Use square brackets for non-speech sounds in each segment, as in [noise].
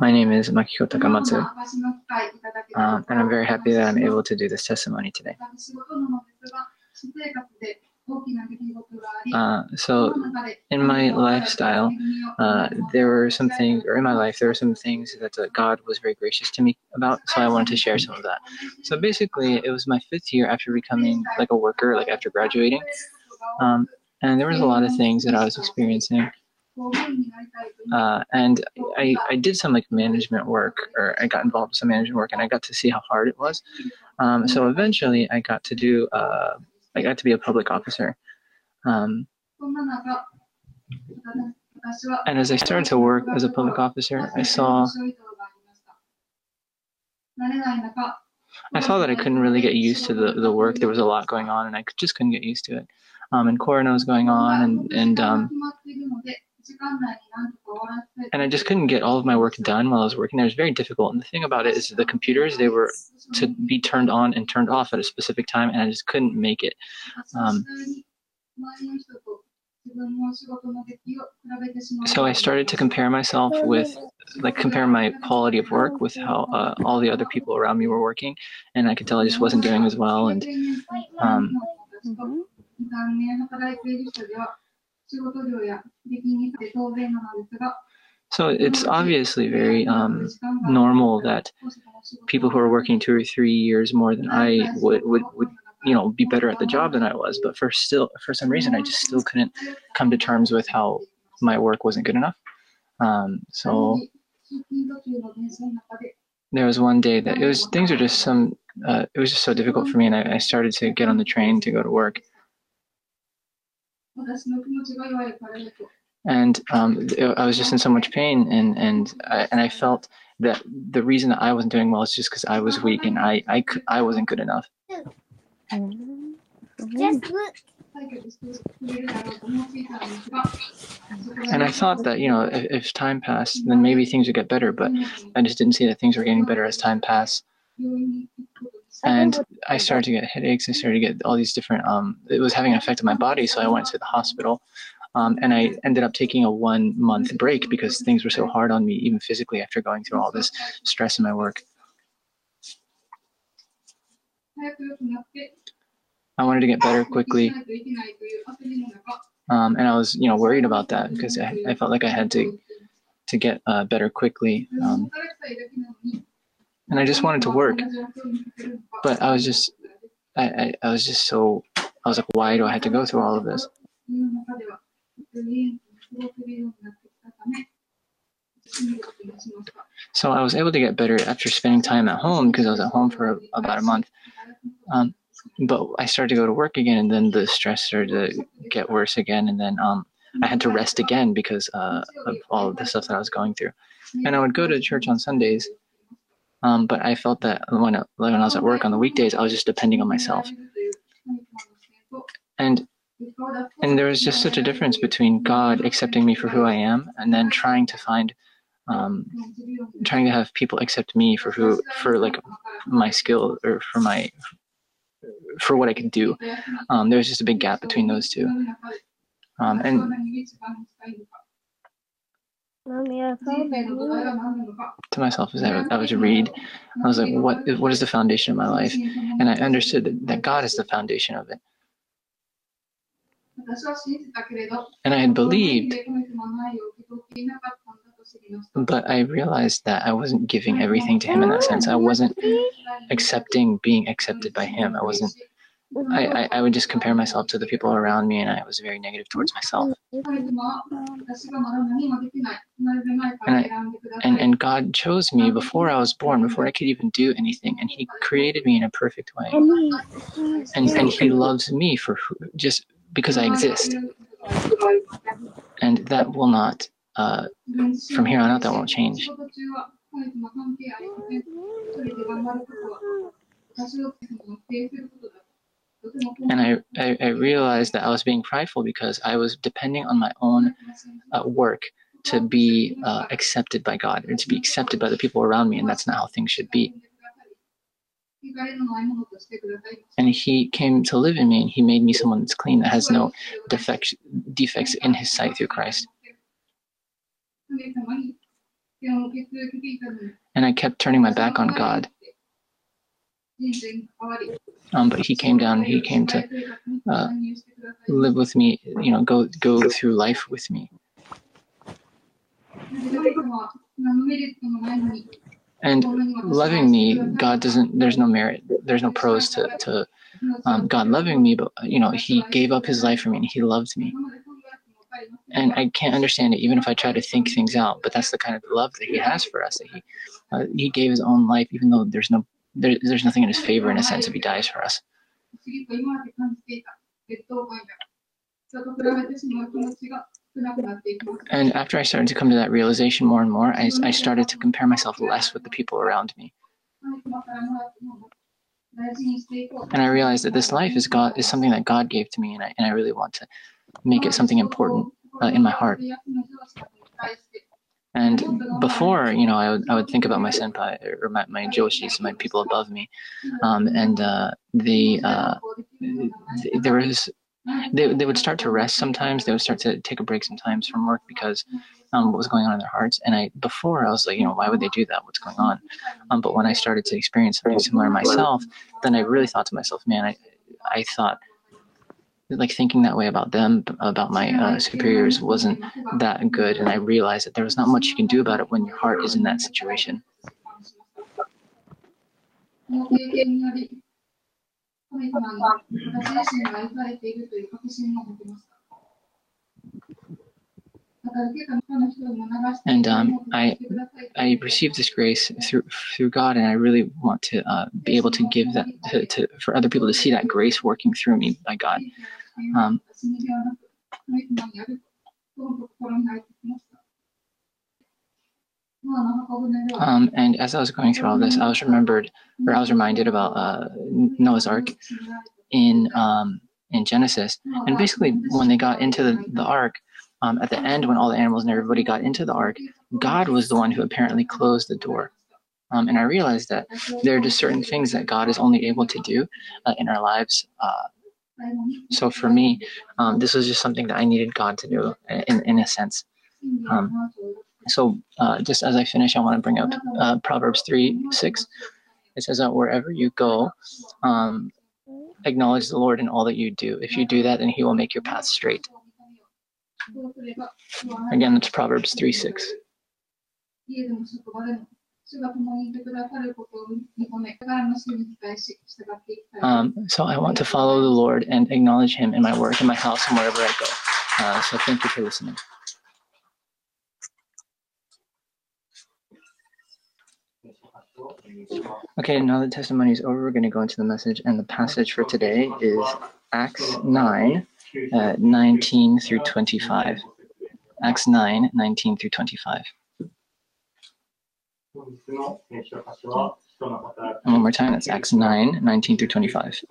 My name is Makiko Takamatsu, um, and I'm very happy that I'm able to do this testimony today. Uh, so, in my lifestyle, uh, there were some things, or in my life, there were some things that uh, God was very gracious to me about. So, I wanted to share some of that. So, basically, it was my fifth year after becoming like a worker, like after graduating. Um, and there was a lot of things that I was experiencing. Uh, and I, I did some like management work, or I got involved with some management work, and I got to see how hard it was. Um, so eventually, I got to do, uh, I got to be a public officer. Um, and as I started to work as a public officer, I saw, I saw that I couldn't really get used to the, the work. There was a lot going on, and I just couldn't get used to it. Um, and Corona was going on, and and um, and I just couldn't get all of my work done while I was working there. It was very difficult. And the thing about it is the computers, they were to be turned on and turned off at a specific time, and I just couldn't make it. Um, so I started to compare myself with, like, compare my quality of work with how uh, all the other people around me were working, and I could tell I just wasn't doing as well. And um, mm-hmm. So it's obviously very um, normal that people who are working two or three years more than I would, would, would you know be better at the job than I was. But for still for some reason I just still couldn't come to terms with how my work wasn't good enough. Um, so there was one day that it was things are just some uh, it was just so difficult for me, and I, I started to get on the train to go to work. And um, I was just in so much pain, and and I, and I felt that the reason I wasn't doing well is just because I was weak and I I I wasn't good enough. And I thought that you know if, if time passed, then maybe things would get better, but I just didn't see that things were getting better as time passed I started to get headaches. I started to get all these different. Um, it was having an effect on my body, so I went to the hospital, um, and I ended up taking a one month break because things were so hard on me, even physically, after going through all this stress in my work. I wanted to get better quickly, um, and I was, you know, worried about that because I, I felt like I had to to get uh, better quickly. Um, and I just wanted to work. But I was just, I, I, I was just so, I was like, why do I have to go through all of this? So I was able to get better after spending time at home because I was at home for about a month. Um, but I started to go to work again, and then the stress started to get worse again, and then um, I had to rest again because uh, of all of the stuff that I was going through. And I would go to church on Sundays, um, but I felt that when, when I was at work on the weekdays, I was just depending on myself. And and there was just such a difference between God accepting me for who I am and then trying to find um, trying to have people accept me for who for like my skill or for my for what I could do. Um, there was just a big gap between those two. Um, and to myself as I, I was read, I was like, what, what is the foundation of my life? And I understood that, that God is the foundation of it. And I had believed, but I realized that I wasn't giving everything to Him in that sense. I wasn't accepting being accepted by Him. I wasn't I, I, I, would just compare myself to the people around me and I was very negative towards myself. And, I, and, and God chose me before I was born, before I could even do anything. And He created me in a perfect way. And, and He loves me for who, just because I exist. And that will not, uh, from here on out, that won't change. And I, I, I, realized that I was being prideful because I was depending on my own uh, work to be uh, accepted by God or to be accepted by the people around me, and that's not how things should be. And He came to live in me, and He made me someone that's clean, that has no defects, defects in His sight through Christ. And I kept turning my back on God. Um, but he came down. He came to uh, live with me. You know, go go through life with me. And loving me, God doesn't. There's no merit. There's no pros to to um, God loving me. But you know, He gave up His life for me, and He loved me. And I can't understand it, even if I try to think things out. But that's the kind of love that He has for us. That He uh, He gave His own life, even though there's no there, there's nothing in His favor in a sense if He dies for us. And after I started to come to that realization more and more, I, I started to compare myself less with the people around me. And I realized that this life is God is something that God gave to me, and I, and I really want to make it something important uh, in my heart. And before, you know, I would, I would think about my senpai or my, my joshis, my people above me. Um, and uh, the, uh, there was they, they would start to rest sometimes. They would start to take a break sometimes from work because um, what was going on in their hearts. And I before I was like, you know, why would they do that? What's going on? Um, but when I started to experience something similar myself, then I really thought to myself, man, I I thought like thinking that way about them about my uh, superiors wasn't that good and i realized that there was not much you can do about it when your heart is in that situation and um, I I received this grace through through God, and I really want to uh, be able to give that to, to, for other people to see that grace working through me by God. Um, um, and as I was going through all this, I was remembered, or I was reminded about uh, Noah's Ark in um, in Genesis. And basically, when they got into the, the ark, um, at the end, when all the animals and everybody got into the ark, God was the one who apparently closed the door. Um, and I realized that there are just certain things that God is only able to do uh, in our lives. Uh, so for me, um, this was just something that I needed God to do in, in a sense. Um, so uh, just as I finish, I want to bring up uh, Proverbs 3 6. It says that wherever you go, um, acknowledge the Lord in all that you do. If you do that, then He will make your path straight. Again, it's Proverbs 3 6. Um, so I want to follow the Lord and acknowledge Him in my work, in my house, and wherever I go. Uh, so thank you for listening. Okay, now the testimony is over. We're going to go into the message, and the passage for today is Acts 9, uh, 19 through 25. Acts 9, 19 through 25. One more time, that's Acts 9, 19 through 25.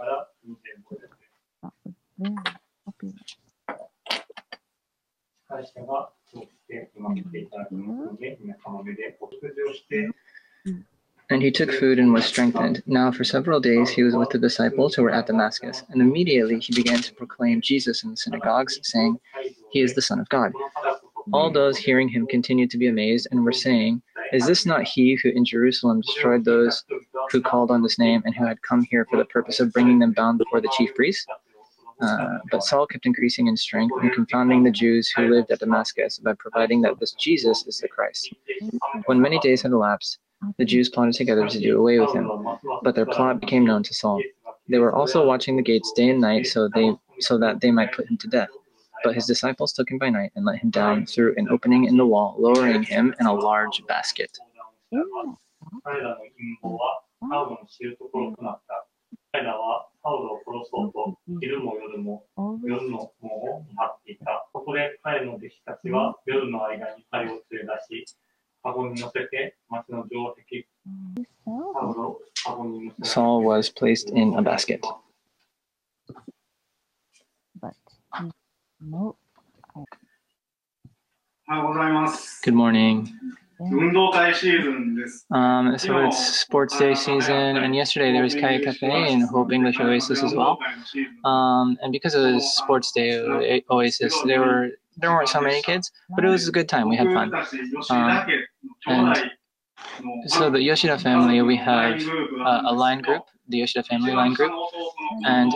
And he took food and was strengthened. Now, for several days, he was with the disciples who were at Damascus. And immediately he began to proclaim Jesus in the synagogues, saying, He is the Son of God. All those hearing him continued to be amazed and were saying, Is this not he who in Jerusalem destroyed those who called on this name and who had come here for the purpose of bringing them bound before the chief priests? Uh, but Saul kept increasing in strength and confounding the Jews who lived at Damascus by providing that this Jesus is the Christ. When many days had elapsed, the Jews plotted together to do away with him, but their plot became known to Saul. They were also watching the gates day and night so they so that they might put him to death. But his disciples took him by night and let him down through an opening in the wall, lowering him in a large basket. Saul was placed in a basket. But no. おはようございます。 Good morning. 運動会シーズンです。 Um, so it's sports day season, and yesterday there was Kai Cafe and Hope English Oasis as well. Um, and because it was sports day at Oasis, there were there weren't so many kids, but it was a good time. We had fun. Um, and so the Yoshida family, we have uh, a line group, the Yoshida family line group, and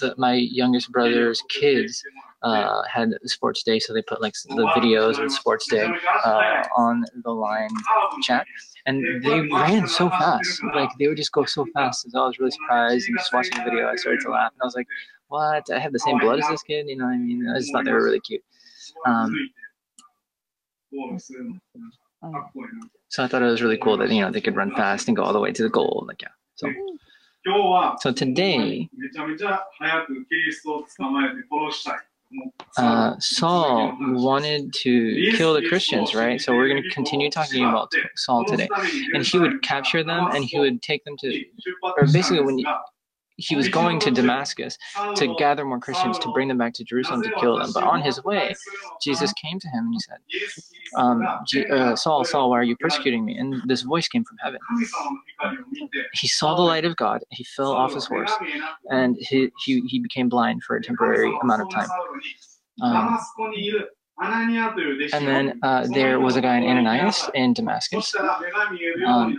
the, my youngest brother's kids uh, had sports day, so they put like the videos of sports day uh, on the line chat, and they ran so fast, like they would just go so fast. So I was really surprised, and just watching the video, I started to laugh, and I was like, "What? I have the same blood as this kid?" You know what I mean? I just thought they were really cute. Um, so I thought it was really cool that you know they could run fast and go all the way to the goal. Like yeah. So so today, uh, Saul wanted to kill the Christians, right? So we're going to continue talking about Saul today, and he would capture them and he would take them to, or basically when he was going to Damascus to gather more Christians to bring them back to Jerusalem to kill them. But on his way, Jesus came to him and he said, um, uh, Saul, Saul, why are you persecuting me? And this voice came from heaven. He saw the light of God. He fell off his horse and he, he, he became blind for a temporary amount of time. Um, and then uh, there was a guy in Ananias in Damascus. Um,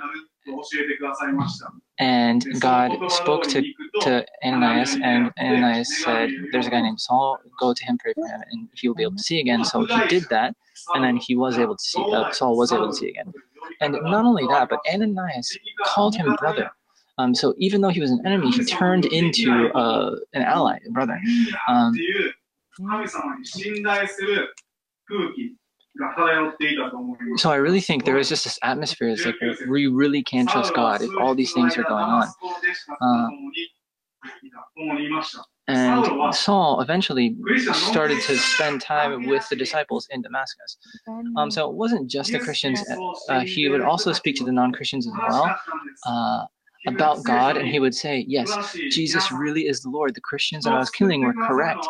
and God spoke to, to Ananias, and Ananias said, There's a guy named Saul, go to him, pray for him, and he will be able to see again. So he did that, and then he was able to see, uh, Saul was able to see again. And not only that, but Ananias called him brother. Um, so even though he was an enemy, he turned into uh, an ally, a brother. Um, so I really think there is just this atmosphere. It's like we really can't trust God if all these things are going on. Uh, and Saul eventually started to spend time with the disciples in Damascus. Um, so it wasn't just the Christians, uh, he would also speak to the non Christians as well. Uh, about God, and he would say, Yes, Jesus really is the Lord. The Christians that I was killing were correct.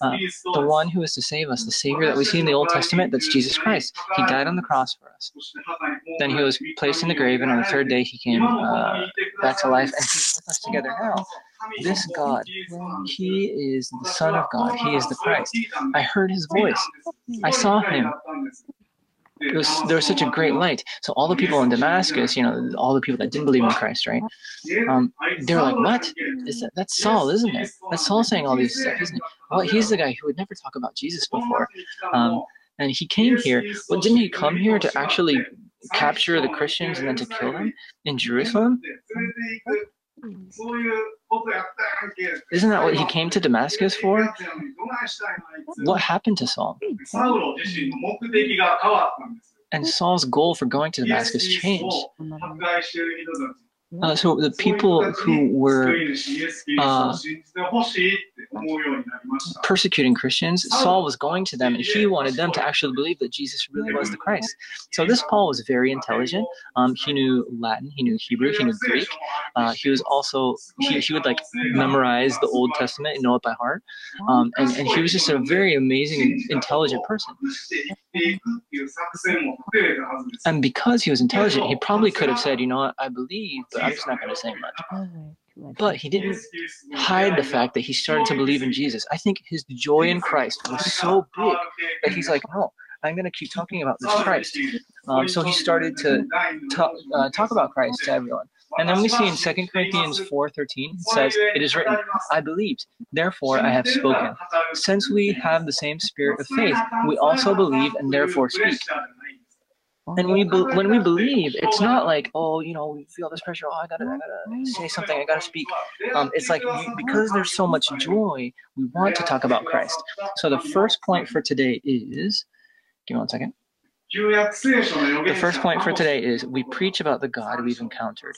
Uh, the one who is to save us, the Savior that we see in the Old Testament, that's Jesus Christ. He died on the cross for us. Then he was placed in the grave, and on the third day he came uh, back to life, and he's with us together now. This God, He is the Son of God. He is the Christ. I heard His voice. I saw Him was there was such a great light. So all the people in Damascus, you know, all the people that didn't believe in Christ, right? Um, they were like, "What? Is that, that's Saul, isn't it? That's Saul saying all these stuff, isn't it? Well, he's the guy who would never talk about Jesus before, um, and he came here. Well, didn't he come here to actually capture the Christians and then to kill them in Jerusalem? Isn't that what he came to Damascus for? What happened to Saul? And Saul's goal for going to Damascus changed. Uh, so the people who were uh, persecuting Christians, Saul was going to them and he wanted them to actually believe that Jesus really was the Christ. So this Paul was very intelligent. Um, he knew Latin, he knew Hebrew, he knew Greek. Uh, he was also, he, he would like memorize the Old Testament and know it by heart. Um, and, and he was just a very amazing, intelligent person. And because he was intelligent, he probably could have said, you know what, I believe, but I'm just not going to say much. But he didn't hide the fact that he started to believe in Jesus. I think his joy in Christ was so big that he's like, no, I'm going to keep talking about this Christ. Um, so he started to talk, uh, talk about Christ to everyone. And then we see in 2 Corinthians 4.13, it says, It is written, I believed, therefore I have spoken. Since we have the same spirit of faith, we also believe and therefore speak. And we be- when we believe, it's not like oh, you know, we feel this pressure. Oh, I gotta, I gotta say something. I gotta speak. Um, it's like because there's so much joy, we want to talk about Christ. So the first point for today is, give me one second. The first point for today is we preach about the God we've encountered.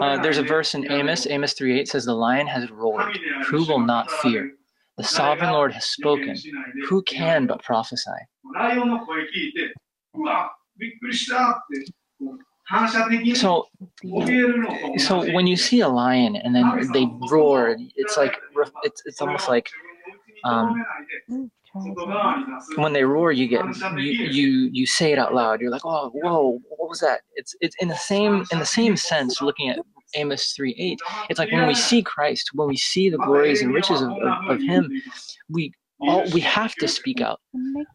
Uh, there's a verse in Amos, Amos 3:8 says, "The lion has roared; who will not fear? The sovereign Lord has spoken. Who can but prophesy? So, so when you see a lion and then they roar, it's like it's it's almost like um, when they roar, you get you, you you say it out loud. You're like, oh, whoa, what was that? It's it's in the same in the same sense. Looking at Amos 3 8. It's like when we see Christ, when we see the glories and riches of, of, of Him, we all we have to speak out.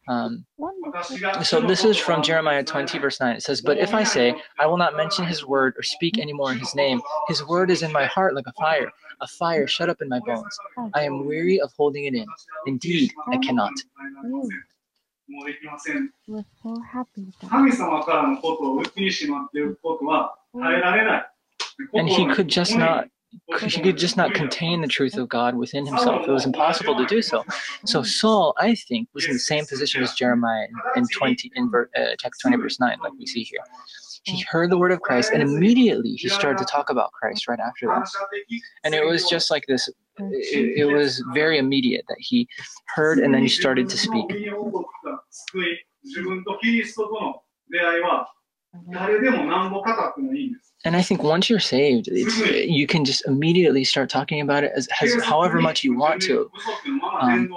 Um, so this is from Jeremiah 20, verse 9. It says, But if I say, I will not mention his word or speak anymore in his name, his word is in my heart like a fire, a fire shut up in my bones. I am weary of holding it in. Indeed, I cannot. もうできません。 was so happy that 神様からのことを内にしまっておくことは耐えられない。 And he could just not he could just not contain the truth of God within himself. It was impossible to do so. So Saul, I think, was in the same position as Jeremiah in, in 20 in uh, chapter 20 verse 9, like we see here. He heard the word of Christ, and immediately he started to talk about Christ right after that. And it was just like this. It, it was very immediate that he heard and then he started to speak. And I think once you're saved, you can just immediately start talking about it as, as however much you want to. Um,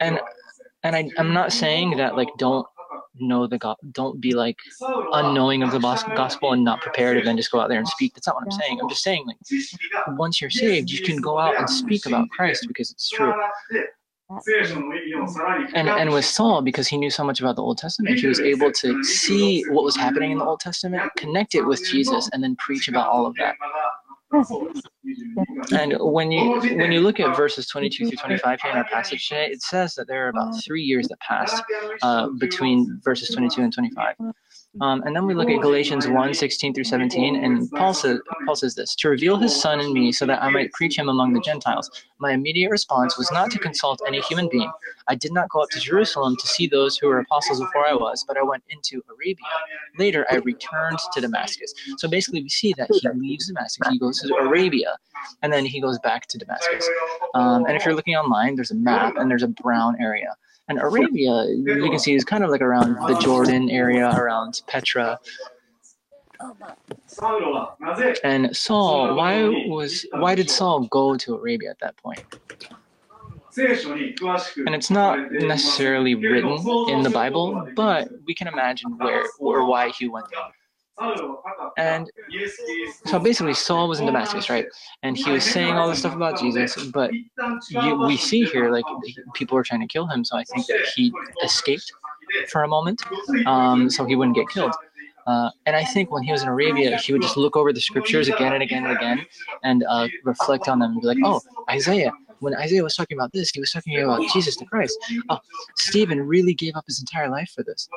and and I, I'm not saying that like don't know the God, don't be like unknowing of the gospel and not prepared and then just go out there and speak. That's not what I'm saying. I'm just saying like once you're saved, you can go out and speak about Christ because it's true. And and with Saul, because he knew so much about the Old Testament, he was able to see what was happening in the Old Testament, connect it with Jesus, and then preach about all of that. And when you when you look at verses 22 through 25 here in our passage today, it says that there are about three years that passed uh, between verses 22 and 25. Um, and then we look at Galatians 1, 16 through 17, and Paul says, Paul says this, to reveal his son in me so that I might preach him among the Gentiles. My immediate response was not to consult any human being. I did not go up to Jerusalem to see those who were apostles before I was, but I went into Arabia. Later, I returned to Damascus. So basically, we see that he leaves Damascus, he goes to Arabia, and then he goes back to Damascus. Um, and if you're looking online, there's a map, and there's a brown area. And Arabia, you can see, is kind of like around the Jordan area, around Petra. And Saul, why was why did Saul go to Arabia at that point? And it's not necessarily written in the Bible, but we can imagine where or why he went there. And so basically, Saul was in Damascus, right? And he was saying all this stuff about Jesus, but you, we see here like people were trying to kill him. So I think that he escaped for a moment, um, so he wouldn't get killed. Uh, and I think when he was in Arabia, he would just look over the scriptures again and again and again, and uh, reflect on them and be like, "Oh, Isaiah." When Isaiah was talking about this, he was talking about Jesus the Christ. Oh, Stephen really gave up his entire life for this.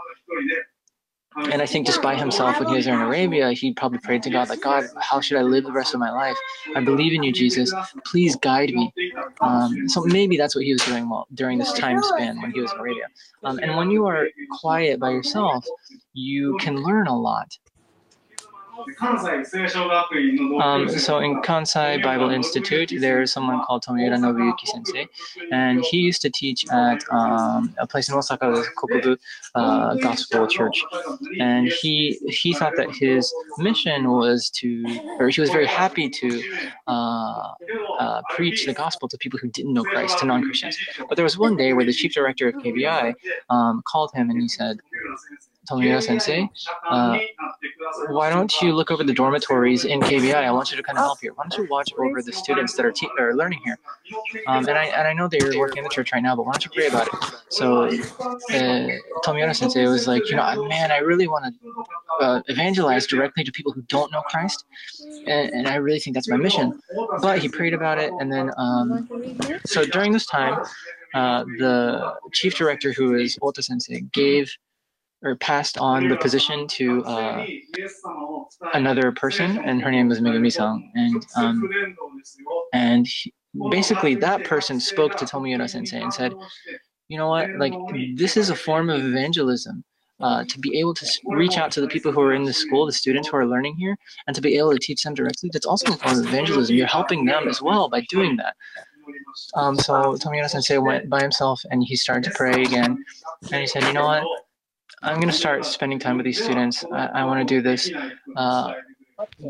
And I think just by himself, when he was there in Arabia, he probably prayed to God, like, God, how should I live the rest of my life? I believe in you, Jesus. Please guide me. Um, so maybe that's what he was doing while, during this time span when he was in Arabia. Um, and when you are quiet by yourself, you can learn a lot. Um, so in Kansai Bible Institute, there's someone called Tomoyura Nobuyuki Sensei, and he used to teach at um, a place in Osaka, the Kokubu uh, Gospel Church. And he he thought that his mission was to, or he was very happy to uh, uh, preach the gospel to people who didn't know Christ, to non-Christians. But there was one day where the chief director of KBI um, called him and he said, Tomoyura Sensei, uh, why don't you look over the dormitories in KBI? I want you to kind of help here. Why don't you watch over the students that are, te- are learning here? Um, and I and I know that you're working in the church right now, but why don't you pray about it? So uh, Tomoyura Sensei was like, you know, man, I really want to uh, evangelize directly to people who don't know Christ, and, and I really think that's my mission. But he prayed about it, and then um, so during this time, uh, the chief director, who is Ota Sensei, gave or passed on the position to uh, another person, and her name was Megumi-san. And um, and he, basically, that person spoke to Tomoyura Sensei and said, "You know what? Like this is a form of evangelism." Uh, to be able to reach out to the people who are in the school, the students who are learning here, and to be able to teach them directly, that's also a form of evangelism. You're helping them as well by doing that. Um, so Tomoyura Sensei went by himself and he started to pray again, and he said, "You know what? I'm going to start spending time with these students. I, I want to do this uh,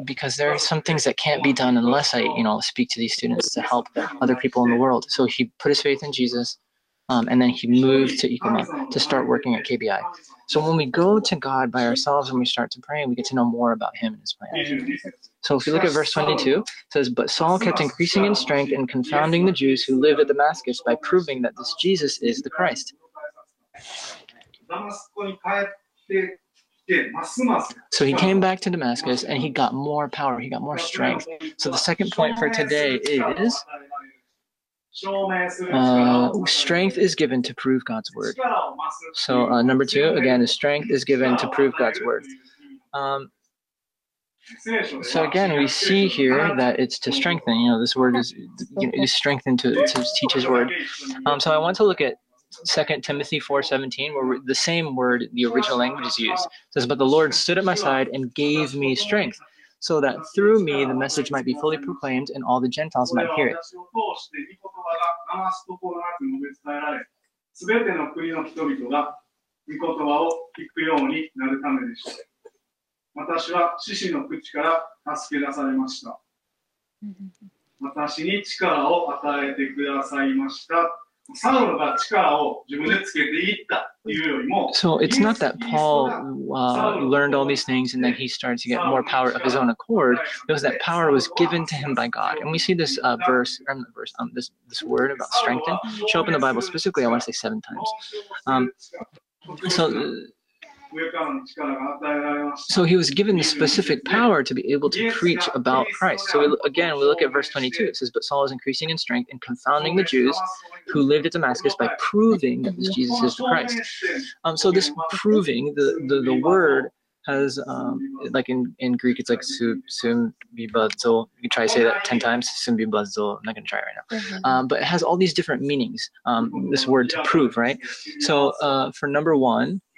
because there are some things that can't be done unless I, you know, speak to these students to help other people in the world. So he put his faith in Jesus, Um, and then he moved to Ikoma to start working at KBI. So when we go to God by ourselves and we start to pray, we get to know more about Him and His plan. So if you look at verse 22, it says, But Saul kept increasing in strength and confounding the Jews who lived at Damascus by proving that this Jesus is the Christ. So he came back to Damascus and he got more power, he got more strength. So the second point for today is uh, strength is given to prove God's word. So uh, number two, again, is strength is given to prove God's word. Um, so again, we see here that it's to strengthen. You know, this word is you know, is strengthened to, to teach His word. Um, so I want to look at Second Timothy four seventeen, where the same word, the original language is used. It says, "But the Lord stood at my side and gave me strength, so that through me the message might be fully proclaimed and all the Gentiles これ might は hear it." 私を通して御言葉が余すところなく述べ伝えられ、すべての国の人々が御言葉を聞くようになるためでした。私は獅子の口から助け出されました。私に力を与えてくださいました。 so it's not that Paul uh, learned all these things and then he started to get more power of his own accord. It was that power was given to him by God. And we see this uh, verse, or not verse, um, this, this word about strengthen show up in the Bible specifically, I want to say seven times. Um, so so he was given the specific power to be able to preach about Christ. So we, again, we look at verse 22. It says, "But Saul was increasing in strength and confounding the Jews who lived at Damascus by proving that this Jesus is the Christ." Um, so this proving, the the, the word has um, like in, in Greek, it's like su sumbibazo. You can try to say that ten times. Sumbibazo. I'm not gonna try it right now. Um, but it has all these different meanings. Um, this word to prove, right? So uh, for number one,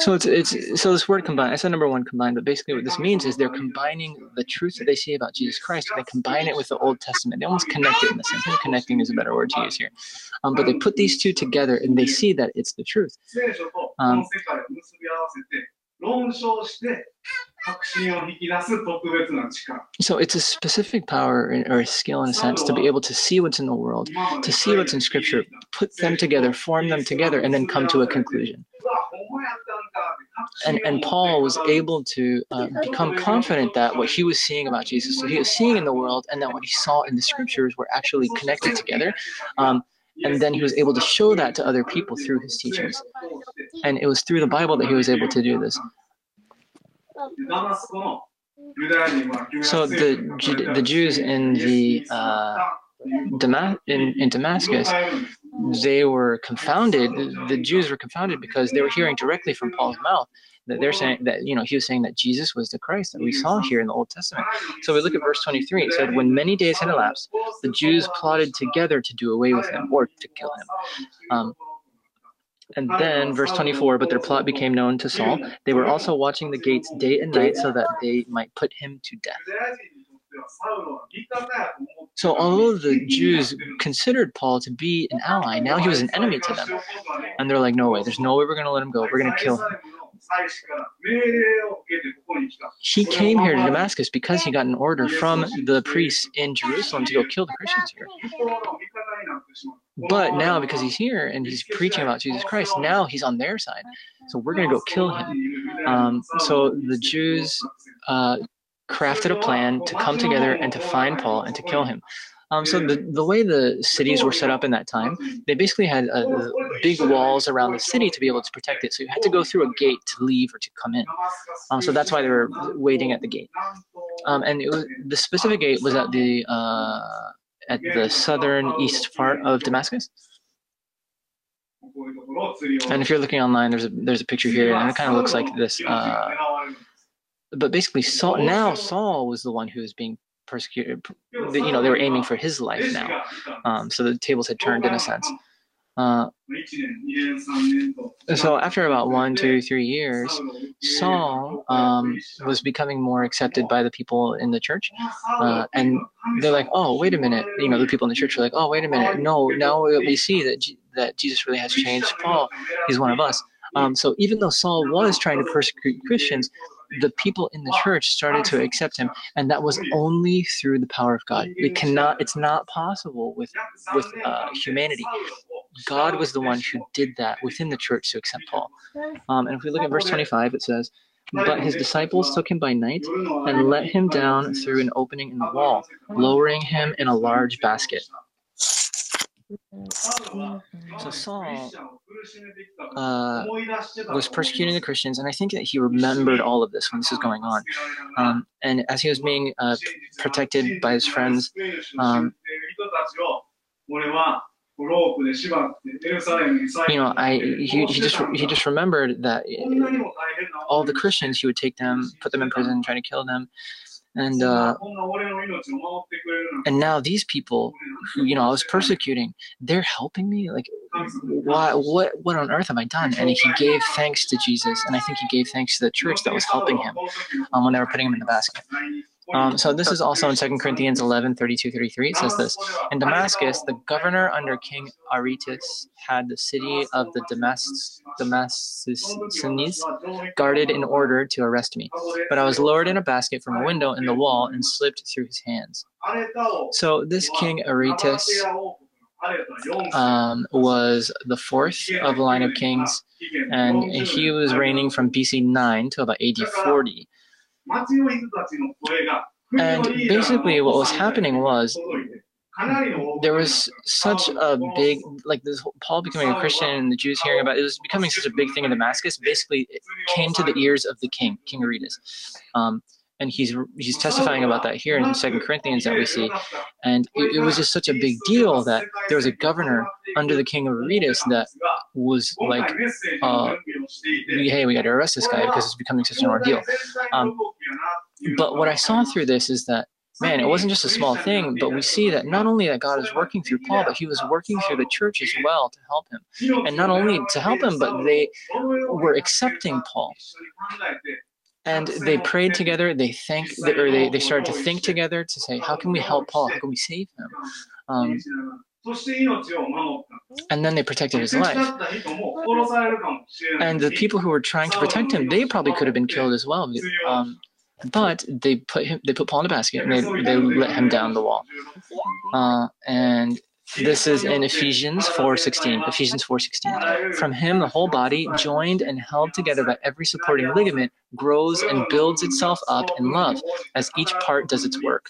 So it's, it's so this word combined. I said number one combined, but basically what this means is they're combining the truth that they see about Jesus Christ. They combine it with the Old Testament. They almost connect it in the sense. connecting is a better word to use here, um, but they put these two together and they see that it's the truth. Um, so it's a specific power or a skill in a sense to be able to see what's in the world, to see what's in scripture, put them together, form them together, and then come to a conclusion. And, and Paul was able to uh, become confident that what he was seeing about Jesus, what he was seeing in the world, and that what he saw in the scriptures were actually connected together. Um, and then he was able to show that to other people through his teachings. And it was through the Bible that he was able to do this. So the the Jews in the uh, in, in Damascus, they were confounded. The Jews were confounded because they were hearing directly from Paul's mouth that they're saying that you know he was saying that Jesus was the Christ that we saw here in the Old Testament. So we look at verse 23. It said, "When many days had elapsed, the Jews plotted together to do away with him or to kill him." Um, and then verse 24, but their plot became known to Saul. They were also [clears throat] watching the gates day and night so that they might put him to death. So although the Jews considered Paul to be an ally, now he was an enemy to them. And they're like, no way, there's no way we're going to let him go. We're going to kill him. He came here to Damascus because he got an order from the priests in Jerusalem to go kill the Christians here. But now, because he's here and he's preaching about Jesus Christ, now he's on their side. So we're going to go kill him. Um, so the Jews uh, crafted a plan to come together and to find Paul and to kill him. Um, so the, the way the cities were set up in that time, they basically had uh, big walls around the city to be able to protect it. So you had to go through a gate to leave or to come in. Um, so that's why they were waiting at the gate. Um, and it was, the specific gate was at the uh, at the southern east part of Damascus. And if you're looking online, there's a there's a picture here, and it kind of looks like this. Uh, but basically, Saul now Saul was the one who was being persecuted. You know, they were aiming for his life now. Um, so the tables had turned in a sense. Uh, so after about one, two, three years, Saul um, was becoming more accepted by the people in the church, uh, and they're like, "Oh, wait a minute!" You know, the people in the church are like, "Oh, wait a minute! No, now we see that G- that Jesus really has changed Paul. He's one of us." Um, so even though Saul was trying to persecute Christians, the people in the church started to accept him and that was only through the power of god it cannot it's not possible with with uh, humanity God was the one who did that within the church to accept Paul. Um, and if we look at verse 25, it says, But his disciples took him by night and let him down through an opening in the wall, lowering him in a large basket. So Saul uh, was persecuting the Christians, and I think that he remembered all of this when this was going on. Um, and as he was being uh, protected by his friends, um, you know, I he, he just he just remembered that all the Christians he would take them, put them in prison, try to kill them, and uh, and now these people who you know I was persecuting, they're helping me. Like, why? What? What on earth have I done? And he gave thanks to Jesus, and I think he gave thanks to the church that was helping him um, when they were putting him in the basket. Um, so this is also in 2 Corinthians 11, 32, 33. It says this, In Damascus, the governor under King Aretas had the city of the Damas- Damascenes guarded in order to arrest me. But I was lowered in a basket from a window in the wall and slipped through his hands. So this King Aretas um, was the fourth of the line of kings, and he was reigning from BC 9 to about AD 40. And basically, what was happening was there was such a big, like this Paul becoming a Christian and the Jews hearing about it, it was becoming such a big thing in Damascus. Basically, it came to the ears of the king, King Aretas. Um, and he's he's testifying about that here in Second Corinthians that we see, and it, it was just such a big deal that there was a governor under the king of Aretas that was like, uh, hey, we got to arrest this guy because it's becoming such an ordeal. Um, But what I saw through this is that, man, it wasn't just a small thing, but we see that not only that God is working through Paul, but he was working through the church as well to help him. And not only to help him, but they were accepting Paul. And they prayed together, they thank, or they, they started to think together to say, how can we help Paul? How can we save him? Um, and then they protected his life. And the people who were trying to protect him, they probably could have been killed as well. Um, but they put him, they put Paul in a basket and they, they let him down the wall. Uh, and this is in Ephesians 4:16. Ephesians 4:16. From him, the whole body, joined and held together by every supporting ligament, grows and builds itself up in love, as each part does its work.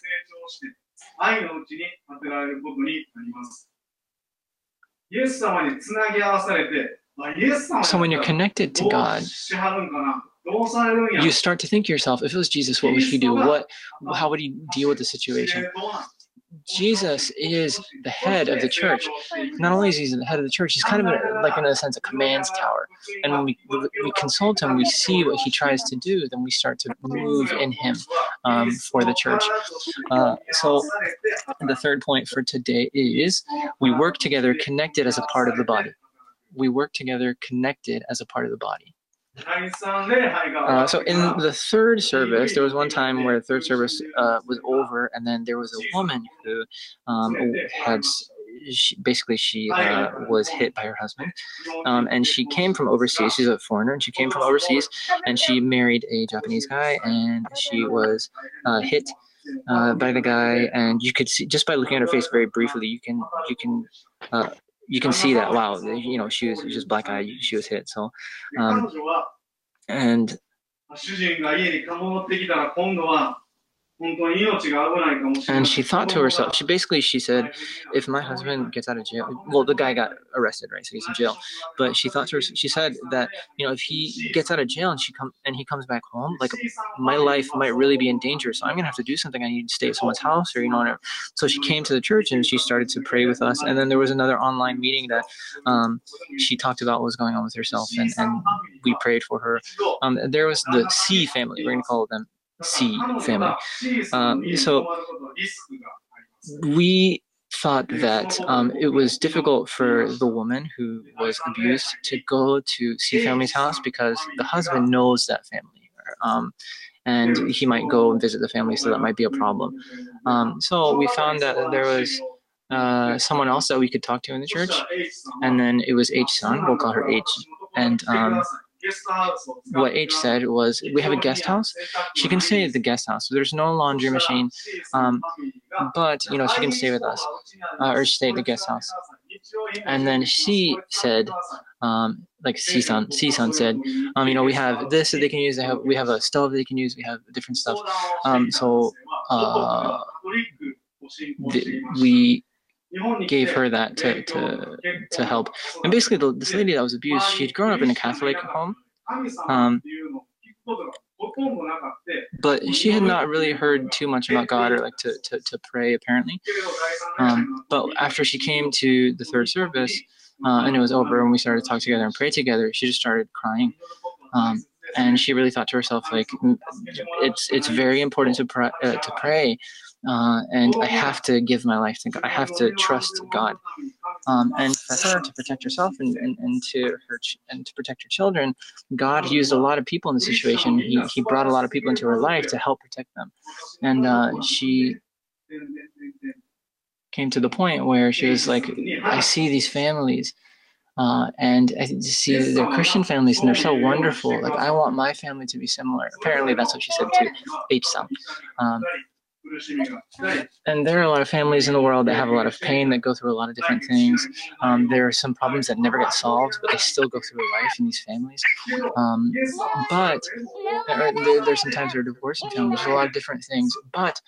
So when you're connected to God, you start to think to yourself, if it was Jesus, what would he do? What, how would he deal with the situation? Jesus is the head of the church. Not only is he the head of the church, he's kind of a, like in a sense a commands tower. And when we, we consult him, we see what he tries to do, then we start to move in him um, for the church. Uh, so the third point for today is we work together connected as a part of the body. We work together connected as a part of the body. Uh, so in the third service, there was one time where the third service uh, was over, and then there was a woman who um, had she, basically she uh, was hit by her husband, um, and she came from overseas. She's a foreigner, and she came from overseas, and she married a Japanese guy, and she was uh, hit. Uh, by the guy, and you could see just by looking at her face very briefly, you can you can uh, you can see that wow, you know she was just black eye, she was hit. So, um, and and she thought to herself, she basically she said, if my husband gets out of jail, well, the guy got arrested, right? So he's in jail. But she thought to herself, she said that you know if he gets out of jail and she come and he comes back home, like my life might really be in danger. So I'm gonna have to do something. I need to stay at someone's house or you know whatever. So she came to the church and she started to pray with us. And then there was another online meeting that um, she talked about what was going on with herself, and, and we prayed for her. Um, there was the C family. We're gonna call them C family. Um, so we thought that um, it was difficult for the woman who was abused to go to C family's house because the husband knows that family. Um, and he might go and visit the family, so that might be a problem. Um, so we found that there was uh, someone else that we could talk to in the church, and then it was H-san. We'll call her H. And um, what H said was, we have a guest house. She can stay at the guest house. There's no laundry machine, um, but you know she can stay with us, uh, or stay at the guest house. And then she said, um, like Sisan, Sisan said, um, you know, we have this that they can use. They have, we have a stove they can use. We have different stuff. Um, so uh, the, we gave her that to, to, to help. And basically, the, this lady that was abused, she had grown up in a Catholic home. Um, but she had not really heard too much about God or like to, to, to pray apparently. Um, but after she came to the third service uh, and it was over and we started to talk together and pray together, she just started crying. Um, and she really thought to herself like it's it's very important to pray, uh, to pray uh, and I have to give my life to God. I have to trust God. Um, and for her to protect herself and, and, and to her ch- and to protect her children, God used a lot of people in the situation. He, he brought a lot of people into her life to help protect them, and uh, she came to the point where she was like, I see these families. Uh, and I see they're Christian families and they're so wonderful. Like I want my family to be similar. Apparently, that's what she said to H. Um, and there are a lot of families in the world that have a lot of pain, that go through a lot of different things. Um, there are some problems that never get solved, but they still go through life in these families. Um, but there, there, there's sometimes there are divorce in families. There's a lot of different things. But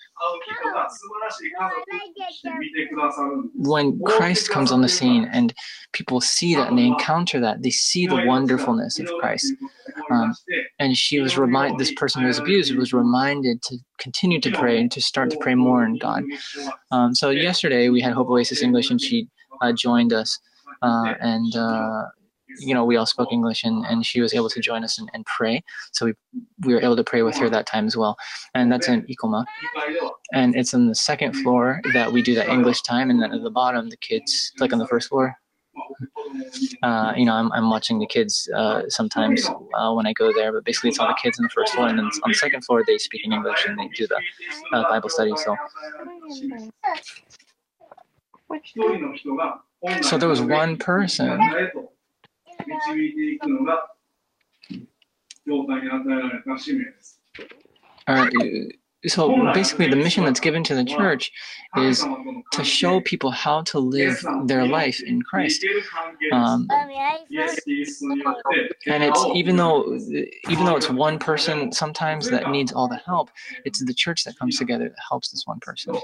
when Christ comes on the scene and people see that and they encounter that, they see the wonderfulness of Christ. Um, and she was reminded, this person who was abused was reminded to continue to pray and to start to pray more in God. Um, so yesterday we had Hope Oasis English and she uh, joined us. Uh, and uh, you know, we all spoke English and, and she was able to join us and, and pray. So we, we were able to pray with her that time as well. And that's in Ikoma. And it's on the second floor that we do that English time. And then at the bottom, the kids, like on the first floor, uh, you know, I'm, I'm watching the kids uh, sometimes uh, when I go there, but basically it's all the kids on the first floor, and then on the second floor they speak in English and they do the uh, Bible study. So, so there was one person. Uh, so basically the mission that's given to the church is to show people how to live their life in christ. Um, and it's even though even though it's one person sometimes that needs all the help it's the church that comes together that helps this one person.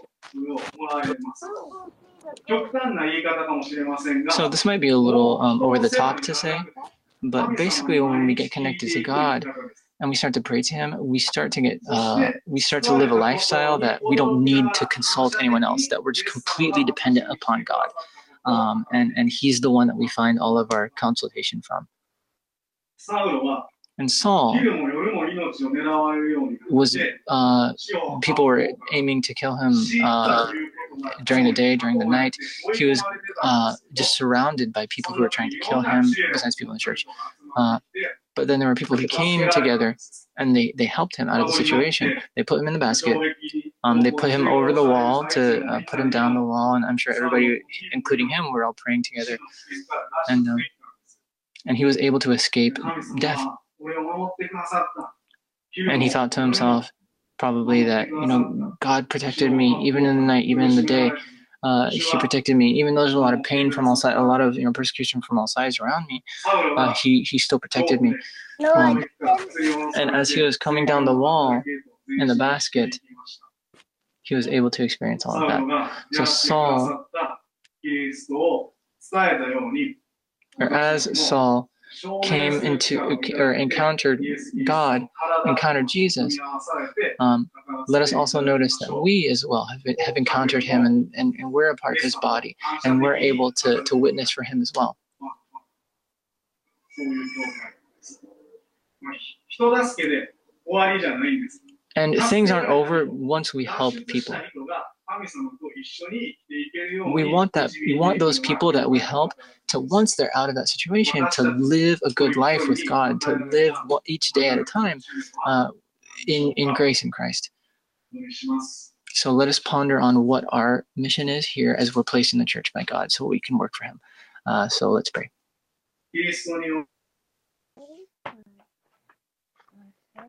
So this might be a little um, over the top to say but basically when we get connected to god and we start to pray to him we start to get uh, we start to live a lifestyle that we don't need to consult anyone else that we're just completely dependent upon god. Um, and and he's the one that we find all of our consultation from. And saul was uh, people were aiming to kill him uh, during the day during the night. He was uh, just surrounded by people who were trying to kill him besides people in the church. Uh, but then there were people who came together and they, they helped him out of the situation. They put him in the basket. Um, they put him over the wall to uh, put him down the wall, and I'm sure everybody, including him, were all praying together. And um, and he was able to escape death. And he thought to himself, probably that you know God protected me even in the night, even in the day. Uh, he protected me, even though there's a lot of pain from all sides, a lot of you know persecution from all sides around me. Uh, he he still protected me. Um, and as he was coming down the wall in the basket, he was able to experience all of that. So Saul, or as Saul came into or encountered God, encountered Jesus, um, let us also notice that we as well have, have encountered him and, and, and we're a part of his body and we're able to, to witness for him as well. And things aren't over once we help people. We want that. We want those people that we help to once they're out of that situation to live a good life with God, to live each day at a time uh, in in grace in Christ. So let us ponder on what our mission is here as we're placed in the church by God, so we can work for Him. Uh, so let's pray.